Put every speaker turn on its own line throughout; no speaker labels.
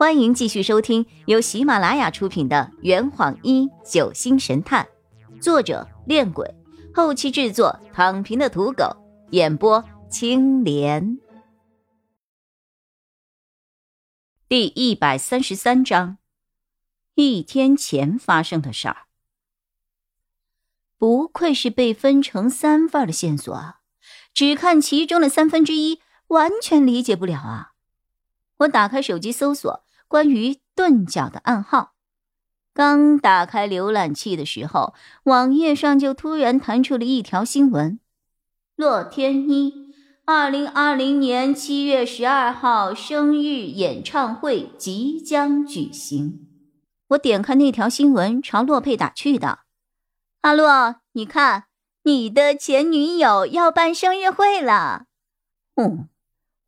欢迎继续收听由喜马拉雅出品的《圆谎一九星神探》，作者：恋鬼，后期制作：躺平的土狗，演播：青莲。第一百三十三章，一天前发生的事儿。不愧是被分成三份的线索啊！只看其中的三分之一，完全理解不了啊！我打开手机搜索。关于钝角的暗号，刚打开浏览器的时候，网页上就突然弹出了一条新闻：洛天依，二零二零年七月十二号生日演唱会即将举行。我点开那条新闻，朝洛佩打趣道：“阿洛，你看，你的前女友要办生日会了。”“
嗯，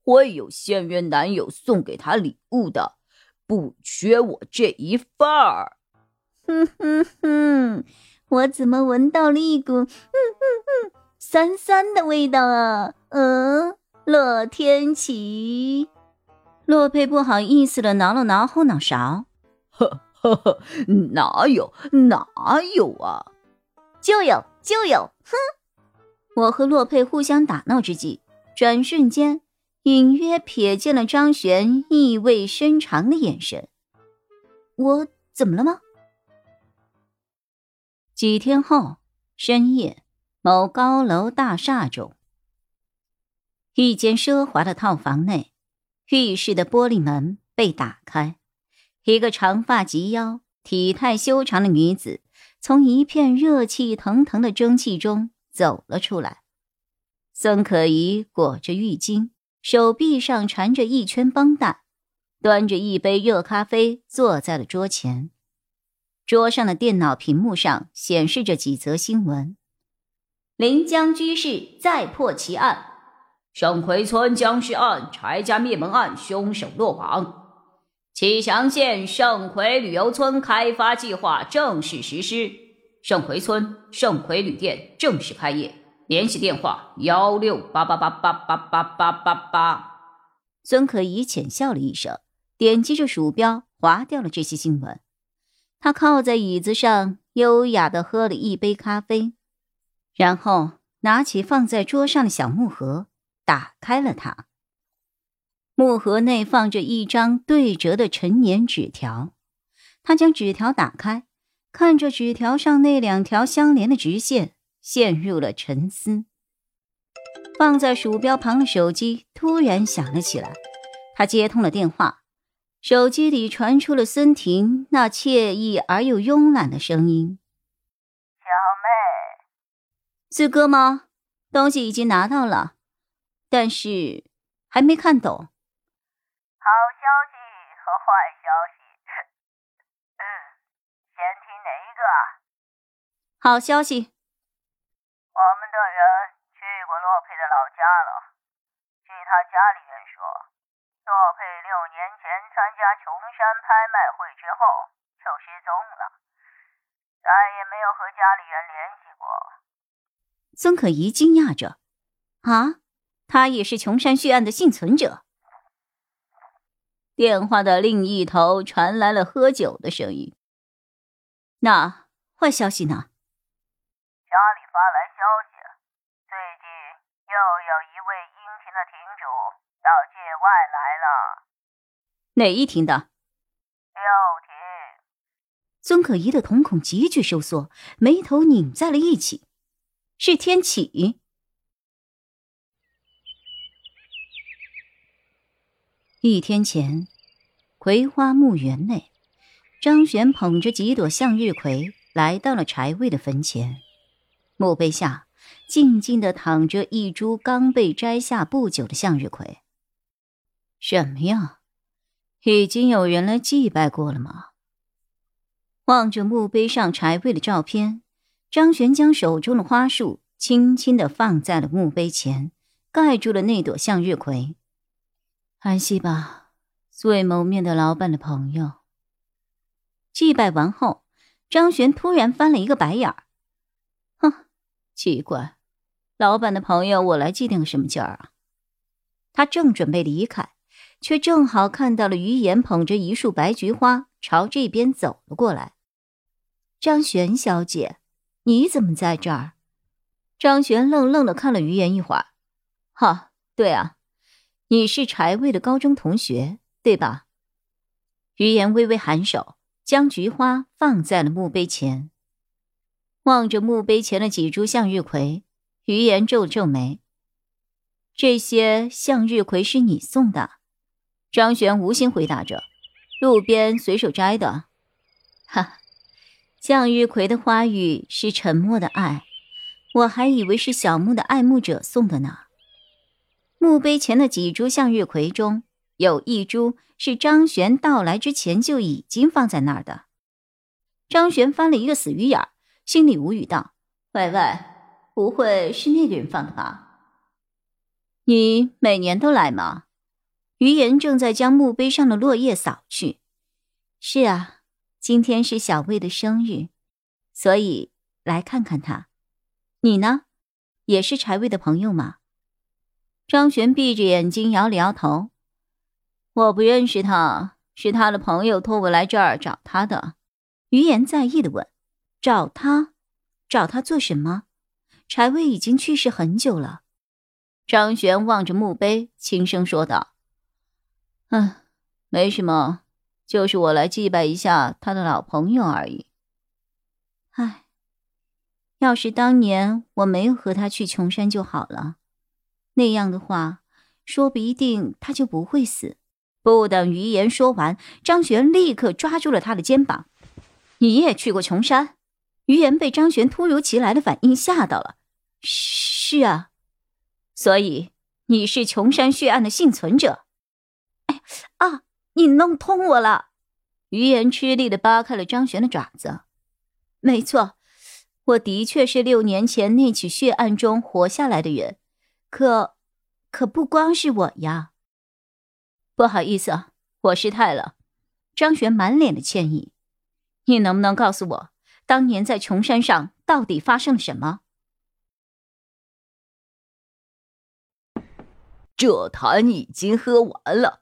会有现任男友送给她礼物的。”不缺我这一份儿，
哼哼哼！我怎么闻到了一股哼哼哼酸酸的味道啊？嗯，洛天琪，洛佩不好意思的挠了挠后脑勺，
呵呵呵，哪有哪有啊？
就有就有！哼！我和洛佩互相打闹之际，转瞬间。隐约瞥见了张璇意味深长的眼神，我怎么了吗？几天后深夜，某高楼大厦中，一间奢华的套房内，浴室的玻璃门被打开，一个长发及腰、体态修长的女子从一片热气腾腾的蒸汽中走了出来。孙可怡裹着浴巾。手臂上缠着一圈绷带，端着一杯热咖啡坐在了桌前。桌上的电脑屏幕上显示着几则新闻：临江居士再破奇案，盛葵村僵尸案柴家灭门案凶手落网，启祥县盛葵旅游村开发计划正式实施，盛葵村盛葵旅店正式开业。联系电话幺六八八八八八八八八八。孙可怡浅笑了一声，点击着鼠标划掉了这些新闻。他靠在椅子上，优雅的喝了一杯咖啡，然后拿起放在桌上的小木盒，打开了它。木盒内放着一张对折的陈年纸条。他将纸条打开，看着纸条上那两条相连的直线。陷入了沉思。放在鼠标旁的手机突然响了起来，他接通了电话，手机里传出了孙婷那惬意而又慵懒的声音：“
小妹，
四哥吗？东西已经拿到了，但是还没看懂。
好消息和坏消息，嗯，先听哪一个？
好消息。”
家了。据他家里人说，洛佩六年前参加琼山拍卖会之后就失踪了，再也没有和家里人联系过。
曾可怡惊讶着：“啊，他也是琼山血案的幸存者？”电话的另一头传来了喝酒的声音。那坏消息呢？
家里发来消息，最近。又有一位英亭的亭主到界外来了。
哪一亭的？
六亭。
孙可怡的瞳孔急剧收缩，眉头拧在了一起。是天启。一天前，葵花墓园内，张璇捧着几朵向日葵来到了柴卫的坟前，墓碑下。静静的躺着一株刚被摘下不久的向日葵。什么呀？已经有人来祭拜过了吗？望着墓碑上柴位的照片，张璇将手中的花束轻轻的放在了墓碑前，盖住了那朵向日葵。安息吧，素未谋面的老板的朋友。祭拜完后，张璇突然翻了一个白眼儿。哼奇怪，老板的朋友，我来祭奠个什么劲儿啊？他正准备离开，却正好看到了于言捧着一束白菊花朝这边走了过来。张璇小姐，你怎么在这儿？张璇愣愣的看了于言一会儿。哈，对啊，你是柴卫的高中同学，对吧？于言微微颔首，将菊花放在了墓碑前，望着墓碑前的几株向日葵，于言皱了皱眉。这些向日葵是你送的？张璇无心回答着，路边随手摘的。哈，向日葵的花语是沉默的爱，我还以为是小木的爱慕者送的呢。墓碑前的几株向日葵中有一株是张璇到来之前就已经放在那儿的。张璇翻了一个死鱼眼，心里无语道：“喂喂，不会是那个人放的吧？”你每年都来吗？于言正在将墓碑上的落叶扫去。是啊，今天是小魏的生日，所以来看看他。你呢，也是柴卫的朋友吗？张璇闭着眼睛摇了摇头。我不认识他，是他的朋友托我来这儿找他的。于言在意的问：“找他？找他做什么？柴卫已经去世很久了。”张璇望着墓碑，轻声说道：“嗯，没什么，就是我来祭拜一下他的老朋友而已。唉，要是当年我没有和他去琼山就好了，那样的话，说不一定他就不会死。”不等余言说完，张璇立刻抓住了他的肩膀：“你也去过琼山？”余言被张璇突如其来的反应吓到了：“是啊。”所以你是琼山血案的幸存者？啊！你弄痛我了！于言吃力的扒开了张璇的爪子。没错，我的确是六年前那起血案中活下来的人。可，可不光是我呀。不好意思，我失态了。张璇满脸的歉意。你能不能告诉我，当年在琼山上到底发生了什么？
这坛已经喝完了，